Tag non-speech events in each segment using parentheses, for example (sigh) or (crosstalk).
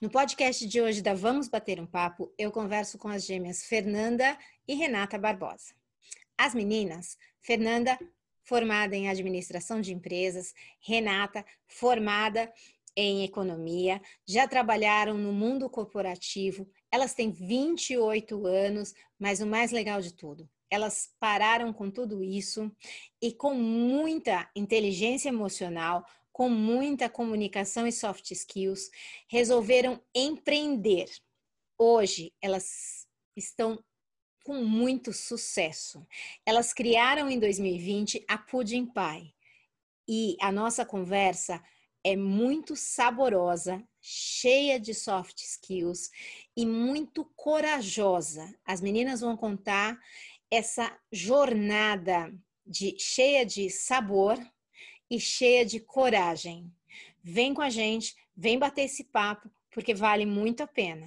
No podcast de hoje da Vamos Bater um Papo, eu converso com as gêmeas Fernanda e Renata Barbosa. As meninas, Fernanda, formada em administração de empresas, Renata, formada em economia, já trabalharam no mundo corporativo. Elas têm 28 anos, mas o mais legal de tudo, elas pararam com tudo isso e com muita inteligência emocional com muita comunicação e soft skills, resolveram empreender. Hoje, elas estão com muito sucesso. Elas criaram em 2020 a Pudding Pie. E a nossa conversa é muito saborosa, cheia de soft skills e muito corajosa. As meninas vão contar essa jornada de cheia de sabor, e cheia de coragem. Vem com a gente, vem bater esse papo, porque vale muito a pena.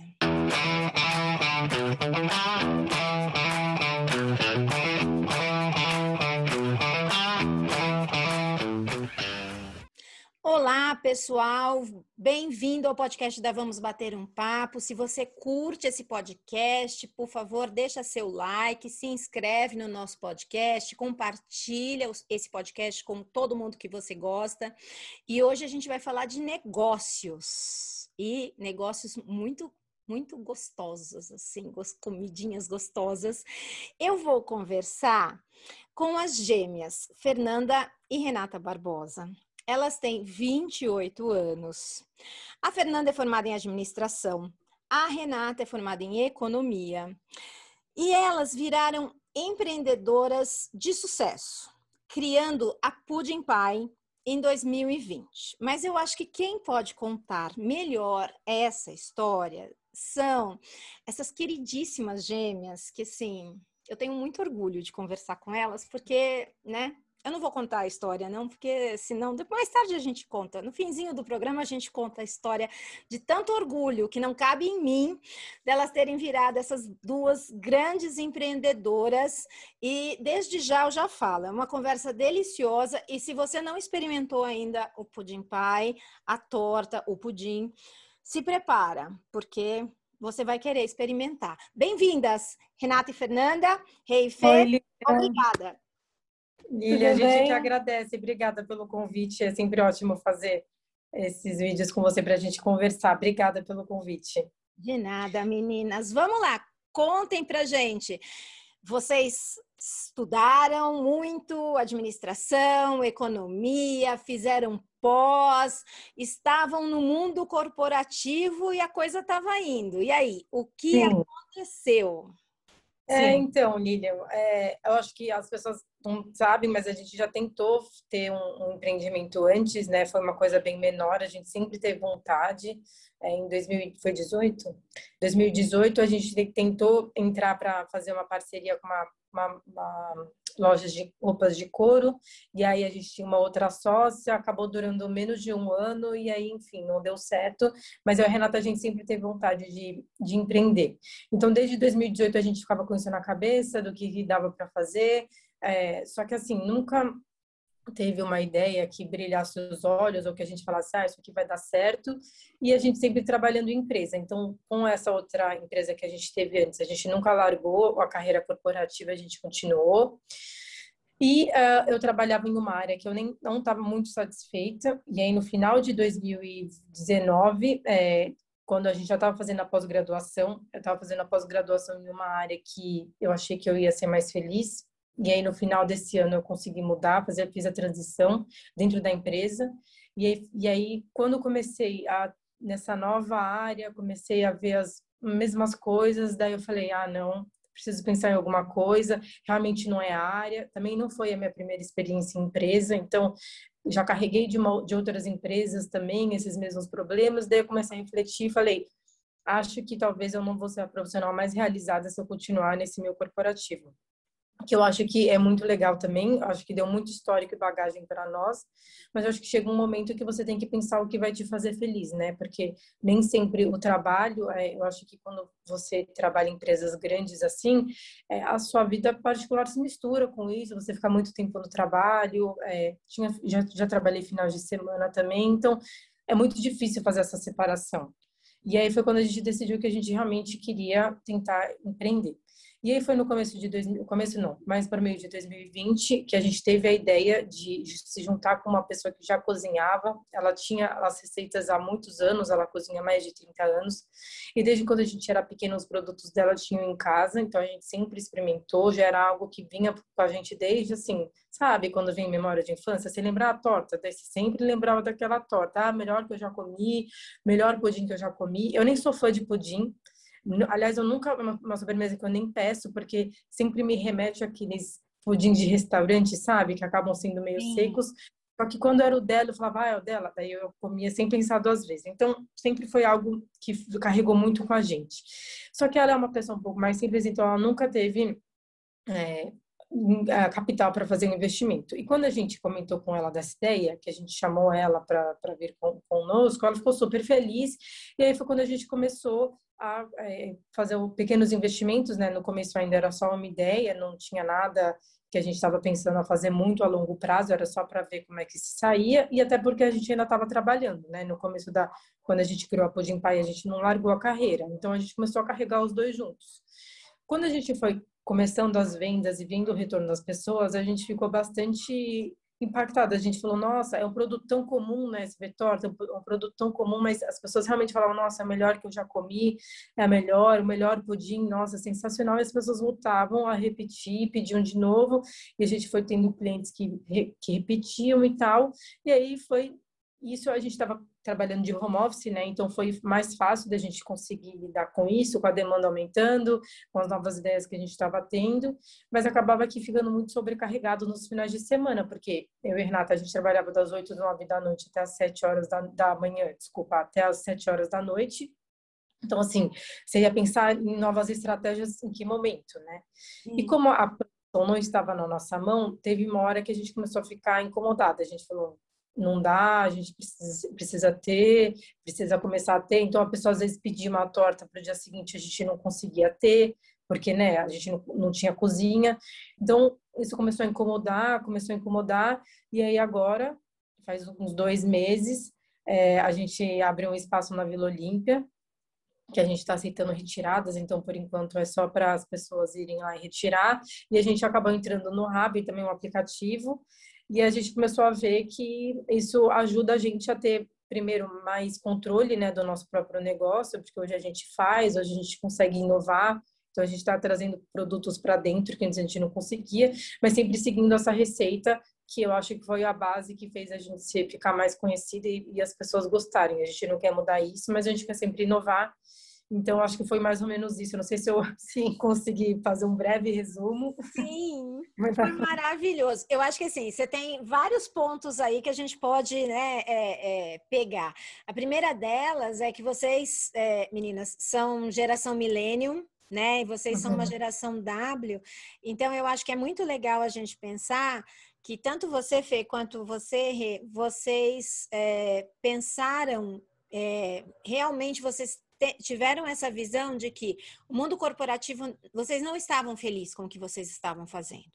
Pessoal. Bem-vindo ao podcast da Vamos Bater um Papo. Se você curte esse podcast, por favor, deixa seu like, se inscreve no nosso podcast, compartilha esse podcast com todo mundo que você gosta. E hoje a gente vai falar de negócios e negócios muito muito gostosos, assim, comidinhas gostosas. Eu vou conversar com as gêmeas Fernanda e Renata Barbosa. Elas têm 28 anos. A Fernanda é formada em administração, a Renata é formada em economia. E elas viraram empreendedoras de sucesso, criando a Pudding Pie em 2020. Mas eu acho que quem pode contar melhor essa história são essas queridíssimas gêmeas que, assim, eu tenho muito orgulho de conversar com elas, porque, né, eu não vou contar a história, não, porque senão mais tarde a gente conta. No finzinho do programa a gente conta a história de tanto orgulho que não cabe em mim delas terem virado essas duas grandes empreendedoras. E desde já eu já falo, é uma conversa deliciosa. E se você não experimentou ainda o pudim pai, a torta, o pudim, se prepara, porque você vai querer experimentar. Bem-vindas, Renata e Fernanda. Rei hey, Fê, obrigada. Lília, a gente que agradece. Obrigada pelo convite. É sempre ótimo fazer esses vídeos com você para a gente conversar. Obrigada pelo convite. De nada, meninas. Vamos lá, contem para gente. Vocês estudaram muito administração, economia, fizeram pós, estavam no mundo corporativo e a coisa estava indo. E aí, o que Sim. aconteceu? É, então, Lilian, é, eu acho que as pessoas não sabem, mas a gente já tentou ter um, um, empreendimento antes, né? Foi uma coisa bem menor, a gente sempre teve vontade. É, em 2018, 2018 a gente tentou entrar para fazer uma parceria com uma, uma, uma lojas de roupas de couro, e aí a gente tinha uma outra sócia, acabou durando menos de um ano, e aí, enfim, não deu certo, mas eu e a Renata, a gente sempre teve vontade de, de empreender. Então, desde 2018, a gente ficava com isso na cabeça, do que dava para fazer, é, só que, assim, nunca teve uma ideia que brilhasse os olhos ou que a gente falasse, ah, isso aqui vai dar certo, e a gente sempre trabalhando em empresa. Então, com essa outra empresa que a gente teve antes, a gente nunca largou a carreira corporativa, a gente continuou. E uh, eu trabalhava em uma área que eu nem não estava muito satisfeita. E aí, no final de 2019, é, quando a gente já estava fazendo a pós-graduação, eu estava fazendo a pós-graduação em uma área que eu achei que eu ia ser mais feliz. E aí, no final desse ano, eu consegui mudar, fazer, fiz a transição dentro da empresa. E aí, e aí quando comecei a, nessa nova área, comecei a ver as mesmas coisas, daí eu falei, ah, não, preciso pensar em alguma coisa, realmente não é a área. Também não foi a minha primeira experiência em empresa, então já carreguei de, uma, de outras empresas também esses mesmos problemas. Daí eu comecei a refletir e falei, acho que talvez eu não vou ser a profissional mais realizada se eu continuar nesse meu corporativo que eu acho que é muito legal também, acho que deu muito histórico e bagagem para nós, mas acho que chega um momento que você tem que pensar o que vai te fazer feliz, né? Porque nem sempre o trabalho, é, eu acho que quando você trabalha em empresas grandes assim, é, a sua vida particular se mistura com isso, você fica muito tempo no trabalho, é, tinha, já, já trabalhei final de semana também, então é muito difícil fazer essa separação. E aí foi quando a gente decidiu que a gente realmente queria tentar empreender. E aí foi no começo de 2000, começo não, mais para meio de 2020, que a gente teve a ideia de, se juntar com uma pessoa que já cozinhava. Ela tinha as receitas há muitos anos, ela cozinha mais de 30 anos. E desde quando a gente era pequeno, os produtos dela tinham em casa, então a gente sempre experimentou, já era algo que vinha com a gente desde assim, sabe, quando vem memória de infância, você lembra a torta, daí você sempre lembrava daquela torta, ah, melhor que eu já comi, melhor pudim que eu já comi. Eu nem sou fã de pudim, Aliás, eu nunca, uma sobremesa que eu nem peço, porque sempre me remete àqueles pudim de restaurante, sabe? Que acabam sendo meio Sim. secos. Só que quando era o dela, eu falava, ah, é o dela. Daí eu comia sem pensar duas vezes. Então, sempre foi algo que carregou muito com a gente. Só que ela é uma pessoa um pouco mais simples, então ela nunca teve é, capital para fazer um investimento. E quando a gente comentou com ela dessa ideia, que a gente chamou ela para vir com, conosco, ela ficou super feliz. E aí foi quando a gente começou a é, fazer pequenos investimentos, né? No começo ainda era só uma ideia, não tinha nada que a gente estava pensando a fazer muito a longo prazo, era só para ver como é que se saía e até porque a gente ainda estava trabalhando, né? No começo da quando a gente criou a Pudim Pai, a gente não largou a carreira, então a gente começou a carregar os dois juntos. Quando a gente foi começando as vendas e vendo o retorno das pessoas, a gente ficou bastante impactada. A gente falou, nossa, é um produto tão comum, né? Esse Vetorta, é um produto tão comum, mas as pessoas realmente falavam, nossa, é a melhor que eu já comi, é melhor, o melhor pudim, nossa, sensacional. E as pessoas voltavam a repetir, pediam de novo, e a gente foi tendo clientes que, que repetiam e tal. E aí foi isso, a gente estava trabalhando de home office, né? Então foi mais fácil da gente conseguir lidar com isso, com a demanda aumentando, com as novas ideias que a gente estava tendo, mas acabava aqui ficando muito sobrecarregado nos finais de semana, porque eu e Renata, a gente trabalhava das 8 9 da noite até as 7 horas da, da manhã, desculpa, até as 7 horas da noite. Então, assim, você ia pensar em novas estratégias em que momento, né? Sim. E como a produção não estava na nossa mão, teve uma hora que a gente começou a ficar incomodada. A gente falou, não dá, a gente precisa, precisa ter, precisa começar a ter. Então, a pessoa às vezes pedia uma torta para o dia seguinte, a gente não conseguia ter, porque né, a gente não, não tinha cozinha. Então, isso começou a incomodar, começou a incomodar, e aí agora, faz uns dois meses, é, a gente abriu um espaço na Vila Olímpia, que a gente está aceitando retiradas, então por enquanto é só para as pessoas irem lá e retirar. E a gente acabou entrando no Rab, também um aplicativo, e a gente começou a ver que isso ajuda a gente a ter primeiro mais controle né, do nosso próprio negócio, porque hoje a gente faz, hoje a gente consegue inovar, então a gente está trazendo produtos para dentro que antes a gente não conseguia, mas sempre seguindo essa receita que eu acho que foi a base que fez a gente ficar mais conhecida e, e as pessoas gostarem. A gente não quer mudar isso, mas a gente quer sempre inovar então, acho que foi mais ou menos isso. Não sei se eu (laughs) sim, consegui fazer um breve resumo. Sim, (laughs) foi (laughs) maravilhoso. Eu acho que assim, você tem vários pontos aí que a gente pode né, é, é, pegar. A primeira delas é que vocês, é, meninas, são geração millennium, né? E vocês são uma geração W. Então, eu acho que é muito legal a gente pensar que tanto você, Fê, quanto você, Rê, vocês é, pensaram é, realmente vocês tiveram essa visão de que o mundo corporativo, vocês não estavam felizes com o que vocês estavam fazendo.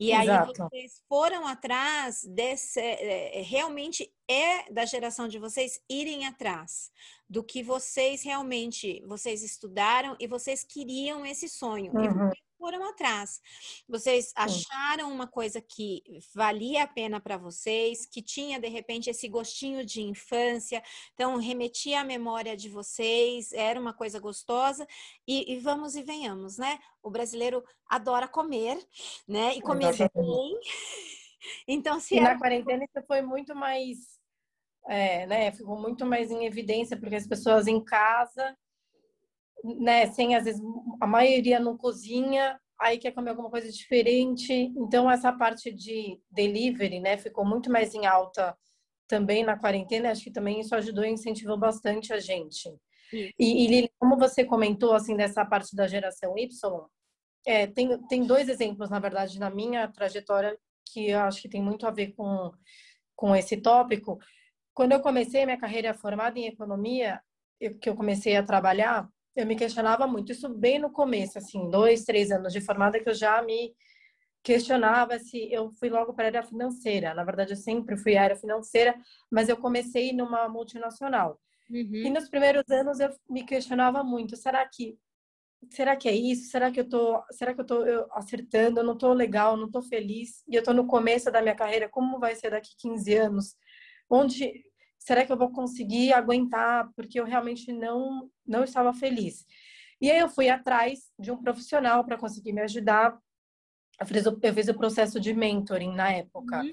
E Exato. aí vocês foram atrás desse. É, realmente é da geração de vocês irem atrás do que vocês realmente vocês estudaram e vocês queriam esse sonho. Uhum foram atrás. Vocês acharam uma coisa que valia a pena para vocês, que tinha de repente esse gostinho de infância, então remetia à memória de vocês, era uma coisa gostosa e, e vamos e venhamos, né? O brasileiro adora comer, né? E comer bem. (laughs) Então, se e era... na quarentena isso foi muito mais, é, né? Ficou muito mais em evidência porque as pessoas em casa né, sem às vezes a maioria não cozinha, aí quer comer alguma coisa diferente. Então essa parte de delivery, né, ficou muito mais em alta também na quarentena. Acho que também isso ajudou e incentivou bastante a gente. E, e Lili, como você comentou assim dessa parte da geração Y, é, tem, tem dois exemplos na verdade na minha trajetória que eu acho que tem muito a ver com com esse tópico. Quando eu comecei minha carreira formada em economia, eu, que eu comecei a trabalhar, eu me questionava muito. Isso bem no começo, assim, dois, três anos de formada, que eu já me questionava se eu fui logo para a área financeira. Na verdade, eu sempre fui área financeira, mas eu comecei numa multinacional. Uhum. E nos primeiros anos eu me questionava muito, será que será que é isso? Será que eu tô, será que eu tô acertando? Eu não tô legal, não tô feliz. E eu tô no começo da minha carreira, como vai ser daqui 15 anos? Onde será que eu vou conseguir aguentar? Porque eu realmente não não estava feliz. E aí eu fui atrás de um profissional para conseguir me ajudar. Eu fiz, o, eu fiz o processo de mentoring na época. Uhum.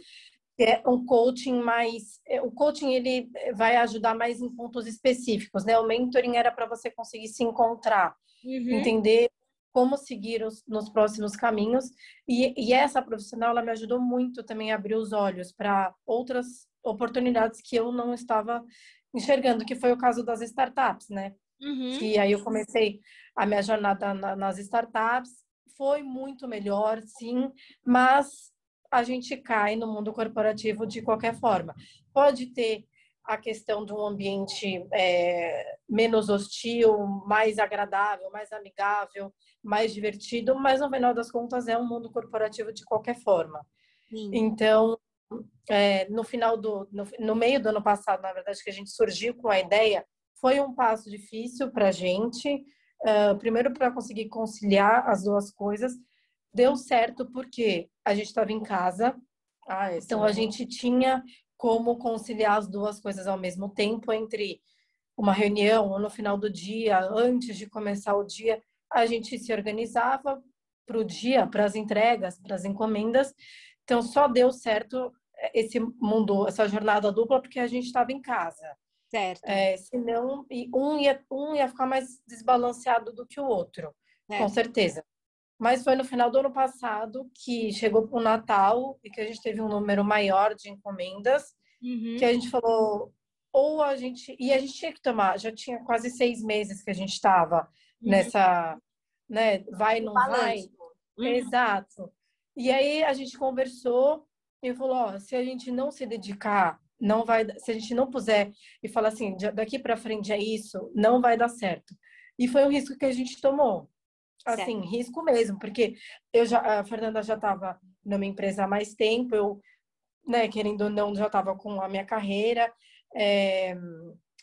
É um coaching mais, é, o coaching ele vai ajudar mais em pontos específicos, né? O mentoring era para você conseguir se encontrar, uhum. entender como seguir os, nos próximos caminhos. E, e, essa profissional ela me ajudou muito também a abrir os olhos para outras oportunidades que eu não estava enxergando, que foi o caso das startups, né? Uhum. Que aí eu comecei a minha jornada na, nas startups, foi muito melhor, sim, mas a gente cai no mundo corporativo de qualquer forma. Pode ter a questão de um ambiente é, menos hostil, mais agradável, mais amigável, mais divertido, mas no final das contas é um mundo corporativo de qualquer forma. Sim. Então, é, no final do, no, no, meio do ano passado, na verdade, que a gente surgiu com a ideia, foi um passo difícil para a gente. Uh, primeiro, para conseguir conciliar as duas coisas, deu certo porque a gente estava em casa, ah, então a gente tinha como conciliar as duas coisas ao mesmo tempo entre uma reunião ou no final do dia, antes de começar o dia, a gente se organizava para o dia, para as entregas, para as encomendas. Então só deu certo esse mundo, essa jornada dupla porque a gente estava em casa. Certo. É, senão, um ia, um ia ficar mais desbalanceado do que o outro, certo. com certeza. Mas foi no final do ano passado que chegou o Natal e que a gente teve um número maior de encomendas, uhum. que a gente falou, ou a gente. E a gente tinha que tomar, já tinha quase seis meses que a gente estava uhum. nessa, né? Vai, não vai. Uhum. Exato. E aí a gente conversou e falou: ó, se a gente não se dedicar não vai, se a gente não puser e falar assim, daqui para frente é isso, não vai dar certo. E foi um risco que a gente tomou. Assim, certo. risco mesmo, porque eu já, a Fernanda já estava numa empresa há mais tempo, eu, né, querendo ou não, já estava com a minha carreira. É,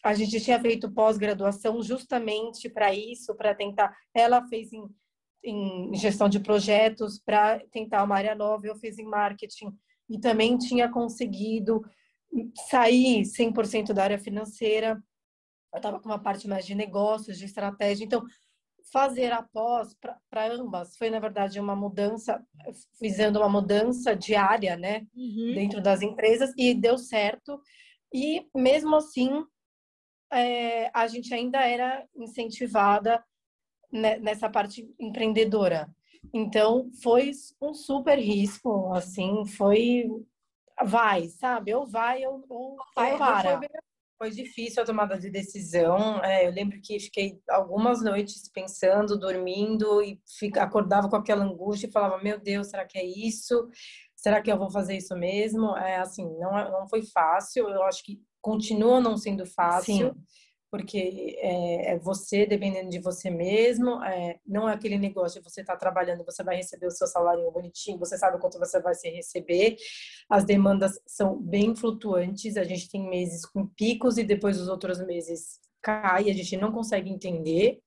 a gente tinha feito pós-graduação justamente para isso, para tentar. Ela fez em, em gestão de projetos para tentar uma área nova, eu fiz em marketing e também tinha conseguido sair 100% da área financeira, eu estava com uma parte mais de negócios, de estratégia. Então, fazer após para ambas foi, na verdade, uma mudança, fazendo uma mudança diária, né, uhum. dentro das empresas, e deu certo. E, mesmo assim, é, a gente ainda era incentivada nessa parte empreendedora. Então, foi um super risco, assim, foi vai, sabe? Ou vai ou, ou, vai, para. Foi, foi, difícil a tomada de decisão. É, eu lembro que fiquei algumas noites pensando, dormindo e fica, acordava com aquela angústia e falava: Meu Deus, será que é isso? Será que eu vou fazer isso mesmo? É assim, não, não foi fácil. Eu acho que continua não sendo fácil. Sim porque é, é, você dependendo de você mesmo, é, não é aquele negócio de você estar tá trabalhando, você vai receber o seu salário bonitinho, você sabe quanto você vai se receber. As demandas são bem flutuantes, a gente tem meses com picos e depois os outros meses cai, a gente não consegue entender.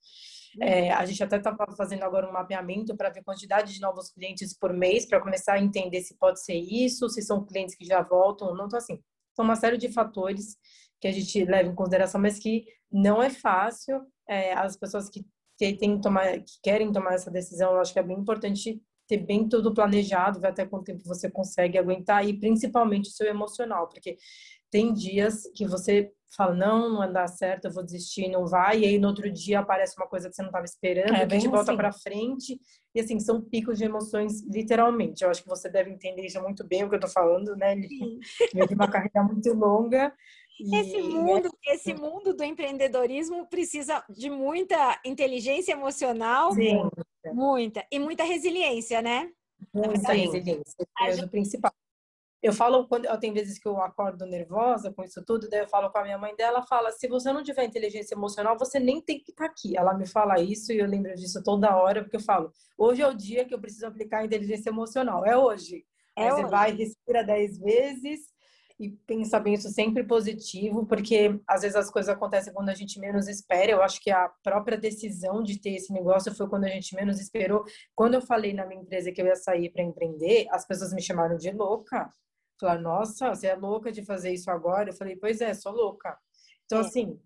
É, a gente até estava fazendo agora um mapeamento para ver a quantidade de novos clientes por mês, para começar a entender se pode ser isso, se são clientes que já voltam ou não. Então, assim, são uma série de fatores que a gente leva em consideração, mas que não é fácil. É, as pessoas que, que, tem tomar, que querem tomar essa decisão, eu acho que é bem importante ter bem tudo planejado, ver até quanto tempo você consegue aguentar e principalmente o seu emocional, porque tem dias que você fala, não, não vai dar certo, eu vou desistir, não vai, e aí no outro dia aparece uma coisa que você não estava esperando, é, que te volta assim. para frente, e assim, são picos de emoções, literalmente. Eu acho que você deve entender isso muito bem, o que eu tô falando, né? Sim. de uma carreira muito longa, esse mundo, esse mundo do empreendedorismo precisa de muita inteligência emocional, Sim. muita e muita resiliência, né? Muita resiliência, é o principal. Eu falo quando tenho vezes que eu acordo nervosa com isso tudo, daí eu falo com a minha mãe dela, fala: "Se você não tiver inteligência emocional, você nem tem que estar tá aqui". Ela me fala isso e eu lembro disso toda hora, porque eu falo: "Hoje é o dia que eu preciso aplicar a inteligência emocional, é hoje". É Aí hoje. você vai respira dez vezes, e pensar bem isso sempre positivo, porque às vezes as coisas acontecem quando a gente menos espera. Eu acho que a própria decisão de ter esse negócio foi quando a gente menos esperou. Quando eu falei na minha empresa que eu ia sair para empreender, as pessoas me chamaram de louca. Falaram, nossa, você é louca de fazer isso agora? Eu falei, pois é, sou louca. Então, é. assim,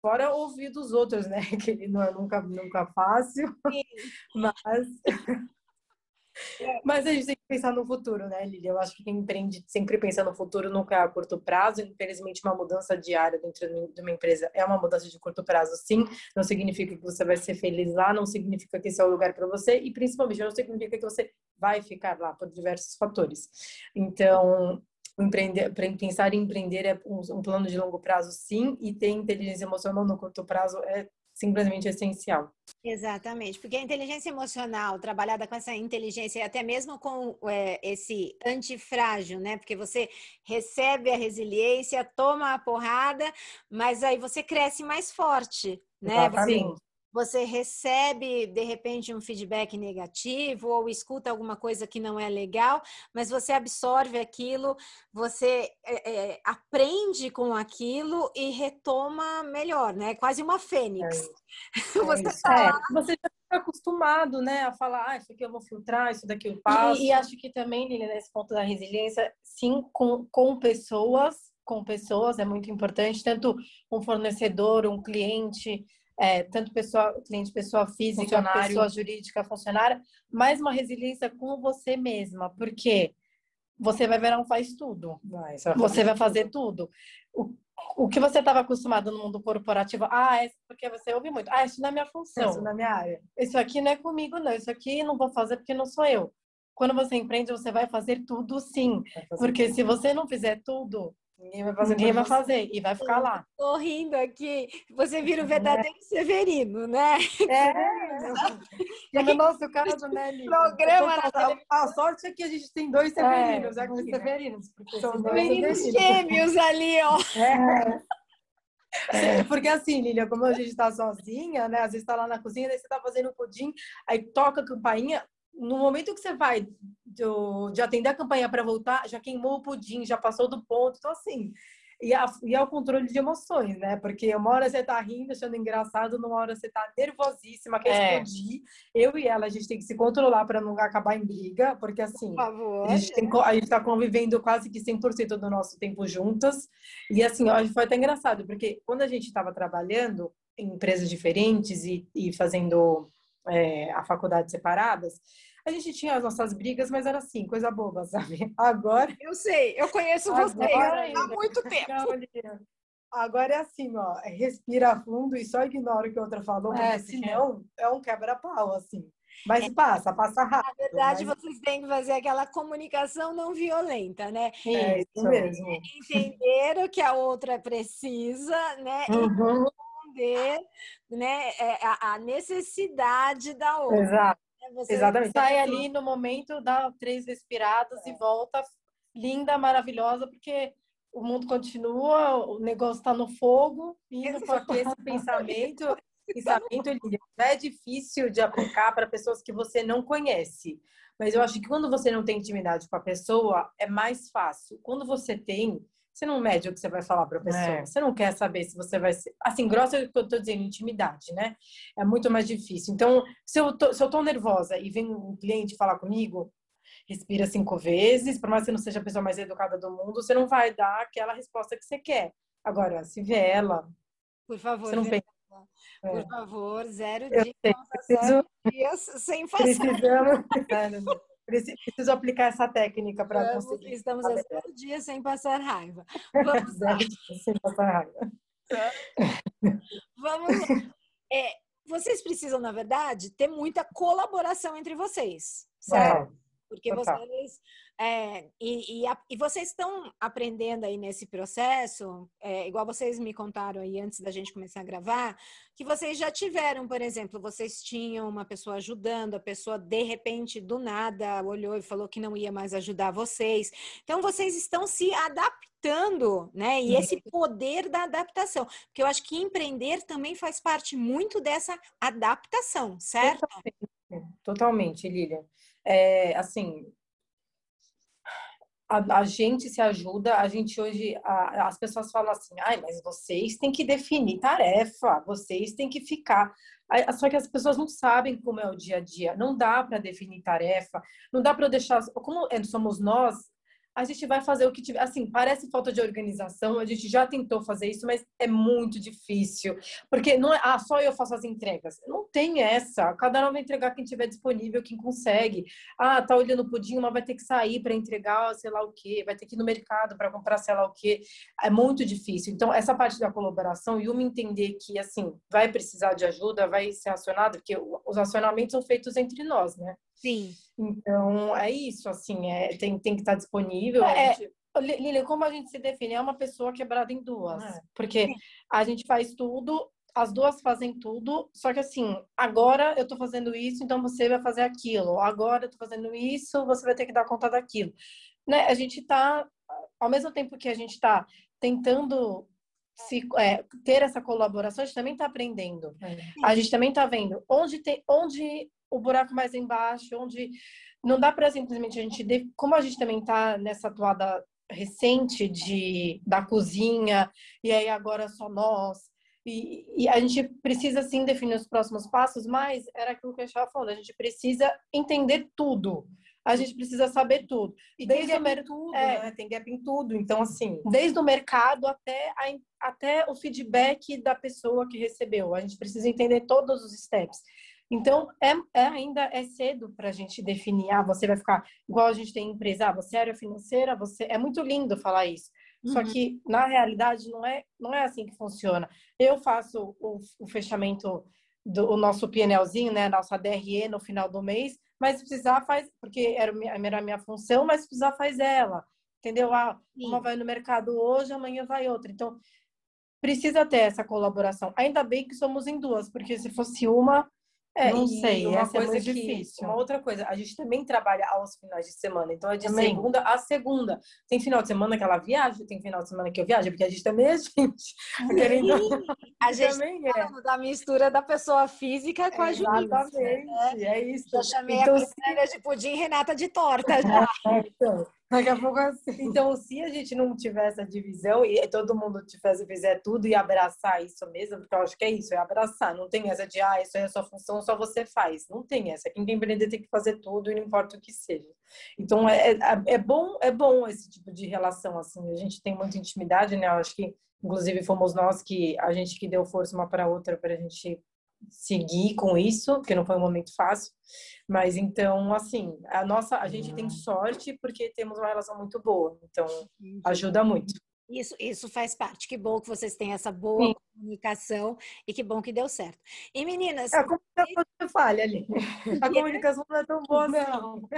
fora ouvir dos outros, né? (laughs) Que não é nunca, nunca fácil, Sim. mas (laughs) (laughs) mas a gente tem que pensar no futuro, né, Lili? Eu acho que quem empreende sempre pensa no futuro, nunca é a curto prazo. Infelizmente, uma mudança diária dentro de uma empresa é uma mudança de curto prazo, sim. Não significa que você vai ser feliz lá, não significa que esse é o lugar para você e, principalmente, não significa que você vai ficar lá por diversos fatores. Então, empreender, pensar em empreender é um plano de longo prazo, sim, e ter inteligência emocional no curto prazo é simplesmente essencial. Exatamente, porque a inteligência emocional, trabalhada com essa inteligência e até mesmo com é, esse antifrágil, né? Porque você recebe a resiliência, toma a porrada, mas aí você cresce mais forte, né? Exatamente. Você você recebe de repente um feedback negativo ou escuta alguma coisa que não é legal, mas você absorve aquilo, você é, é, aprende com aquilo e retoma melhor, né? Quase uma fênix. É (laughs) você, tá é, você já fica acostumado, né, a falar, ah, isso aqui eu vou filtrar, isso daqui eu passo. E, e acho que também, Lili, nesse ponto da resiliência, sim, com, com pessoas, com pessoas é muito importante, tanto um fornecedor, um cliente, é, tanto pessoa, cliente, pessoa física, pessoa jurídica, funcionária, mas uma resiliência com você mesma, porque você vai ver um faz tudo. Vai, você, vai você vai fazer tudo. O, o que você estava acostumado no mundo corporativo, ah, é porque você ouve muito, ah, isso não é minha função, isso não é minha área. Isso aqui não é comigo, não. Isso aqui não vou fazer porque não sou eu. Quando você empreende, você vai fazer tudo sim. Porque tudo. se você não fizer tudo, Ninguém vai fazer. Ninguém vai fazer e vai ficar lá. Tô rindo aqui. Você vira o verdadeiro é. Severino, né? É. (laughs) (laughs) E no nosso caso, né, Lívia? Programa a, a sorte é que a gente tem dois Severinos é, aqui. Né? Severinos, são dois Severinos gêmeos ali, ó. É. É, porque assim, Lilia, como a gente está sozinha, né? Às vezes está lá na cozinha, daí você está fazendo pudim, aí toca a campainha, no momento que você vai do, de atender a campanha para voltar, já queimou o pudim, já passou do ponto. Então, assim, e, a, e é o controle de emoções, né? Porque uma hora você tá rindo, achando engraçado, numa hora você tá nervosíssima, quer é. explodir. Eu e ela, a gente tem que se controlar para não acabar em briga, porque assim, a gente, tem, a gente tá convivendo quase que 100% do nosso tempo juntas. E assim, ó, foi até engraçado, porque quando a gente estava trabalhando em empresas diferentes e, e fazendo é, a faculdade separadas, a gente tinha as nossas brigas, mas era assim, coisa boba, (laughs) sabe? Agora. Eu sei, eu conheço você há muito (laughs) tempo. Agora é assim, ó, respira fundo e só ignora o que a outra falou, porque é, senão é um quebra-pau, assim. Mas é, passa, passa rápido. Na verdade, mas... vocês têm que fazer aquela comunicação não violenta, né? É isso mesmo. Entender o que a outra precisa, né? Uhum. E responder né, é, a, necessidade da outra. Exato. Né? Você Exatamente. sai ali no momento, dá três respiradas é. e volta linda, maravilhosa, porque o mundo continua, o negócio está no fogo. E Só que esse pensamento, (laughs) pensamento é difícil de aplicar para pessoas que você não conhece. Mas eu acho que quando você não tem intimidade com a pessoa, é mais fácil. Quando você tem, você não mede o que você vai falar para a pessoa. É. Você não quer saber se você vai ser. Assim, grossa é o que eu estou dizendo, intimidade, né? É muito mais difícil. Então, se eu tô, se eu tô nervosa e vem um cliente falar comigo, respira cinco vezes, por mais que você não seja a pessoa mais educada do mundo, você não vai dar aquela resposta que você quer. Agora, se vê ela. Por favor, você não pensa. Por é. favor, zero dias, preciso, dias sem fazer. Precisamos. (laughs) Preciso aplicar essa técnica para conseguir. Estamos a zero (laughs) dias sem passar raiva. Vamos lá. sem passar raiva. Vamos lá. É, vocês precisam, na verdade, ter muita colaboração entre vocês, certo? Porque vocês é, e, e, a, e, vocês estão aprendendo aí nesse processo, é, igual vocês me contaram aí antes da gente começar a gravar, que vocês já tiveram, por exemplo, vocês tinham uma pessoa ajudando, a pessoa de repente do nada olhou e falou que não ia mais ajudar vocês. Então vocês estão se adaptando, né? E esse poder da adaptação, porque eu acho que empreender também faz parte muito dessa adaptação, certo? Totalmente, Totalmente Lilian. É, assim, a, a, gente se ajuda, a gente hoje, a, as pessoas falam assim, ai, mas vocês têm que definir tarefa, vocês têm que ficar. Só que as pessoas não sabem como é o dia a dia, não dá para definir tarefa, não dá para deixar. Como somos nós, a gente vai fazer o que tiver. Assim, parece falta de organização, a gente já tentou fazer isso, mas é muito difícil. Porque não é, ah, só eu faço as entregas. Não tem essa. Cada um vai entregar quem tiver disponível, quem consegue. Ah, tá olhando o pudim, mas vai ter que sair para entregar, sei lá o quê, vai ter que ir no mercado para comprar, sei lá o quê. É muito difícil. Então, essa parte da colaboração e uma entender que, assim, vai precisar de ajuda, vai ser acionado, porque os acionamentos são feitos entre nós, né? Sim. Então, é isso, assim, é, tem, tem que estar disponível. É, gente... Lilian, como a gente se define? É uma pessoa quebrada em duas. É. Porque Sim. a gente faz tudo, as duas fazem tudo, só que assim, agora eu tô fazendo isso, então você vai fazer aquilo. Agora eu tô fazendo isso, você vai ter que dar conta daquilo. Né? A gente tá, ao mesmo tempo que a gente tá tentando se, é, ter essa colaboração, a gente também está aprendendo. É. A gente também está vendo onde tem, onde o buraco mais embaixo, onde não dá para simplesmente a gente, como a gente também está nessa atuada recente de da cozinha e aí agora só nós e, e, a gente precisa sim definir os próximos passos, mas era aquilo que eu estava falando, a gente precisa entender tudo. A gente precisa saber tudo. E desde tem gap em tudo, é, né? Tem gap em tudo. Então, assim. Desde o mercado até, a, até o feedback da pessoa que recebeu. A gente precisa entender todos os steps. Então, é, é ainda é cedo para a gente definir, ah, você vai ficar igual a gente tem empresa, ah, você é área financeira, você é muito lindo falar isso. Uhum. Só que na realidade não é não é assim que funciona. Eu faço o, o fechamento do nosso PNLzinho, né, nossa DRE no final do mês, mas se precisar faz, porque era, era a minha função, mas se precisar faz ela, entendeu? Ah, uma vai no mercado hoje, amanhã vai outra. Então, precisa ter essa colaboração. Ainda bem que somos em duas, porque se fosse uma, é, não sei, uma essa é coisa é que, difícil. Uma outra coisa, a gente também trabalha aos finais de semana, então é de também. segunda a segunda. Tem final de semana que ela viaja, tem final de semana que eu viajo, porque a gente também é (laughs) gente. Querendo... A gente também é. da mistura da pessoa física com a jurídica. Exatamente, né? é isso. Já chamei então, a Cristina de pudim Renata de torta já. (laughs) É, então, Daqui a pouco assim. Então, se a gente não tiver essa divisão e todo mundo tivesse, fizer tudo e abraçar isso mesmo, porque eu acho que é isso, é abraçar. Não tem essa de, ah, isso é a sua função, só você faz. Não tem essa. Quem tem empreender tem que fazer tudo e não importa o que seja. Então, é, é, é, bom, é bom esse tipo de relação, assim. A gente tem muita intimidade, né? Eu acho que, inclusive, fomos nós que, a gente que deu força uma para outra para a gente seguir com isso, porque não foi um momento fácil. Mas então, assim, a nossa, a gente tem sorte porque temos uma relação muito boa. Então, ajuda muito. Isso, isso faz parte. Que bom que vocês têm essa boa Sim. comunicação e que bom que deu certo. E meninas. É, a comunicação você... falha ali. (laughs) A comunicação não é tão boa, não.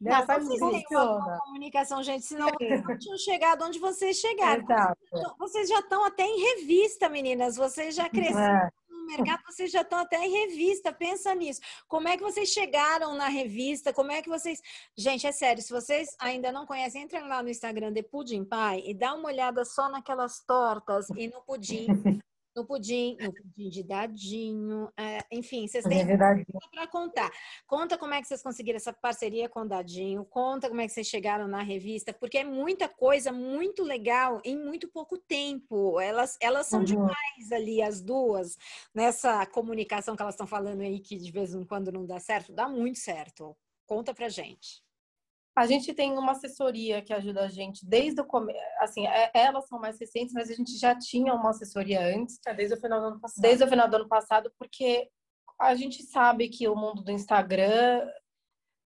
Não, não vocês têm uma comunicação, gente, senão vocês não tinham chegado onde vocês chegaram. Exato. Vocês já estão até em revista, meninas. Vocês já cresceram. É mercado, vocês já estão até em revista, pensa nisso. Como é que vocês chegaram na revista? Como é que vocês. Gente, é sério, se vocês ainda não conhecem, entrem lá no Instagram de Pudim Pai e dá uma olhada só naquelas tortas e no pudim (laughs) no pudim, no pudim de dadinho, é, enfim, vocês têm para contar. Conta como é que vocês conseguiram essa parceria com o Dadinho, conta como é que vocês chegaram na revista, porque é muita coisa muito legal em muito pouco tempo. Elas, elas são uhum. demais ali, as duas, nessa comunicação que elas estão falando aí, que de vez em quando não dá certo, dá muito certo. Conta pra gente. A gente tem uma assessoria que ajuda a gente desde o começo. Assim, é, elas são mais recentes, mas a gente já tinha uma assessoria antes. É, desde o final do ano passado. Desde o final do ano passado, porque a gente sabe que o mundo do Instagram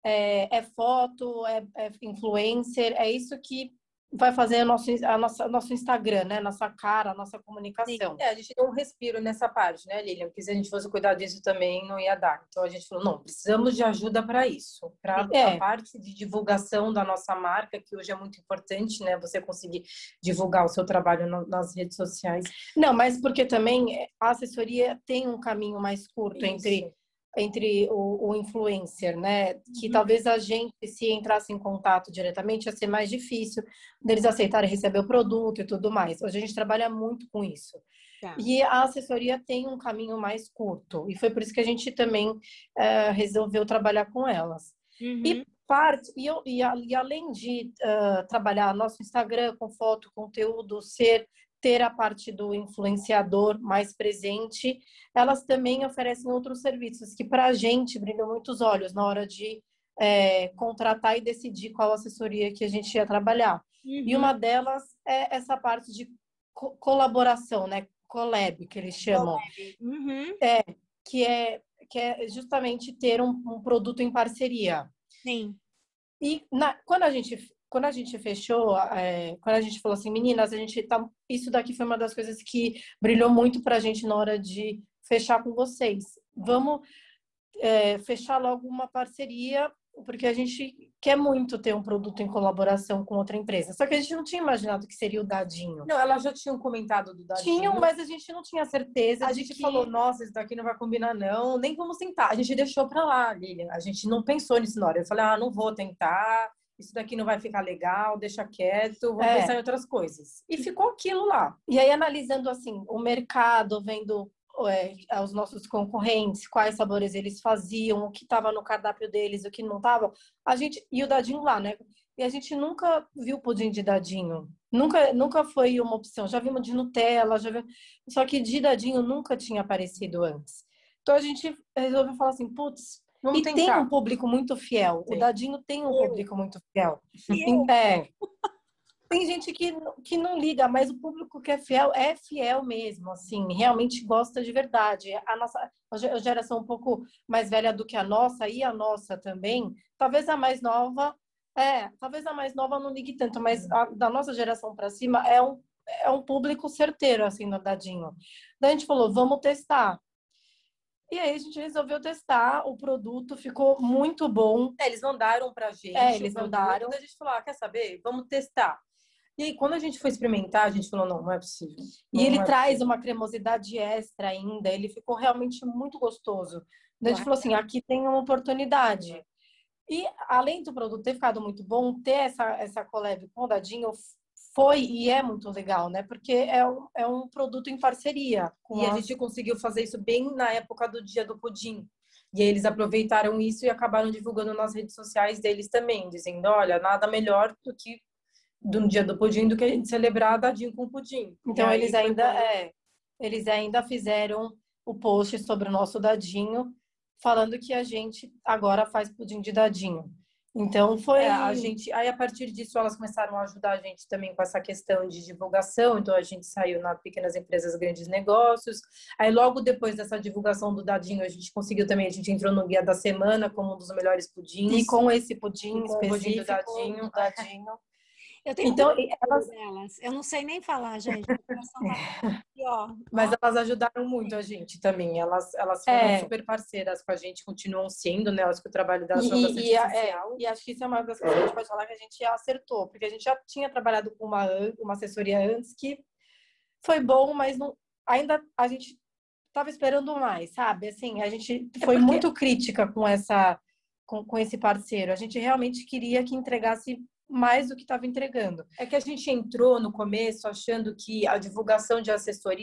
é, é foto, é, é influencer, é isso que vai fazer a nosso, a nossa, nosso Instagram, né? Nossa cara, a nossa comunicação. É, a gente deu um respiro nessa parte, né, Lilian? Porque se a gente fosse cuidar disso também não ia dar. Então a gente falou, não, precisamos de ajuda para isso. Para é. a parte de divulgação da nossa marca, que hoje é muito importante, né? Você conseguir divulgar o seu trabalho no, nas redes sociais. Não, mas porque também a assessoria tem um caminho mais curto isso. entre entre o, o, influencer, né? Que uhum. talvez a gente, se entrasse em contato diretamente, ia ser mais difícil deles aceitarem receber o produto e tudo mais. Hoje a gente trabalha muito com isso. Tá. E a assessoria tem um caminho mais curto. E foi por isso que a gente também uh, resolveu trabalhar com elas. Uhum. E parte, e, eu, e, e além de uh, trabalhar nosso Instagram com foto, conteúdo, ser ter a parte do influenciador mais presente, elas também oferecem outros serviços que para a gente brilham muitos olhos na hora de é, contratar e decidir qual assessoria que a gente ia trabalhar. Uhum. E uma delas é essa parte de co colaboração, né? Collab, que eles chamam. Uhum. É, que é, que é justamente ter um, um produto em parceria. Sim. E na, quando a gente quando a gente fechou, é, quando a gente falou assim, meninas, a gente tá, isso daqui foi uma das coisas que brilhou muito para a gente na hora de fechar com vocês. Vamos é, fechar logo uma parceria, porque a gente quer muito ter um produto em colaboração com outra empresa. Só que a gente não tinha imaginado que seria o Dadinho. Não, elas já tinham comentado do Dadinho. Tinham, mas a gente não tinha certeza. A gente que... falou, nossa, isso daqui não vai combinar, não. Nem vamos tentar. A gente deixou para lá, Lilian. A gente não pensou nisso na hora. Eu falei, ah, não vou tentar isso daqui não vai ficar legal, deixa quieto, vou é. pensar em outras coisas. E ficou aquilo lá. E aí, analisando assim, o mercado, vendo é, os nossos concorrentes, quais sabores eles faziam, o que estava no cardápio deles, o que não estava, a gente. E o dadinho lá, né? E a gente nunca viu pudim de dadinho. Nunca, nunca foi uma opção. Já vimos de Nutella, já vimos... só que de dadinho nunca tinha aparecido antes. Então a gente resolveu falar assim, putz, Vamos e tentar. tem um público muito fiel. Sim. O Dadinho tem um público muito fiel. É. Tem gente que, que não liga, mas o público que é fiel é fiel mesmo, assim, realmente gosta de verdade. A nossa a geração um pouco mais velha do que a nossa e a nossa também, talvez a mais nova, é, talvez a mais nova não ligue tanto, mas a, da nossa geração para cima é um, é um público certeiro, assim, no Dadinho. Daí a gente falou, vamos testar. E aí a gente resolveu testar, o produto ficou muito bom. É, eles mandaram pra gente. É, eles mandaram. A gente falou, ah, quer saber? Vamos testar. E aí, quando a gente foi experimentar, a gente falou, não, não é possível. Não, e ele é traz possível. uma cremosidade extra ainda, ele ficou realmente muito gostoso. a gente falou assim, aqui tem uma oportunidade. E além do produto ter ficado muito bom, ter essa, essa collab com o Dadinho foi e é muito legal, né? Porque é um, é um produto em parceria. e a... a gente conseguiu fazer isso bem na época do dia do pudim. E eles aproveitaram isso e acabaram divulgando nas redes sociais deles também, dizendo: olha, nada melhor do que do dia do pudim do que a gente celebrar dadinho com pudim. Então eles ainda é, eles ainda fizeram o post sobre o nosso dadinho, falando que a gente agora faz pudim de dadinho. Então foi é, a gente, aí a partir disso elas começaram a ajudar a gente também com essa questão de divulgação. Então a gente saiu na pequenas empresas, grandes negócios. Aí logo depois dessa divulgação do dadinho, a gente conseguiu também, a gente entrou no guia da semana como um dos melhores pudins. E com esse pudim com específico, o pudim do dadinho, dadinho (laughs) eu tenho então, elas... delas. Eu não sei nem falar, gente. (laughs) Mas elas ajudaram muito a gente também. Elas, elas foram é. super parceiras com a gente, continuam sendo, né? Elas que o trabalho delas e, bastante e, é, e acho que isso é uma das coisas que a gente pode falar que a gente acertou, porque a gente já tinha trabalhado com uma, uma assessoria antes que foi bom, mas não, ainda a gente estava esperando mais, sabe? Assim, a gente é foi porque... muito crítica com essa com, com esse parceiro. A gente realmente queria que entregasse mais do que estava entregando. É que a gente entrou no começo achando que a divulgação de assessoria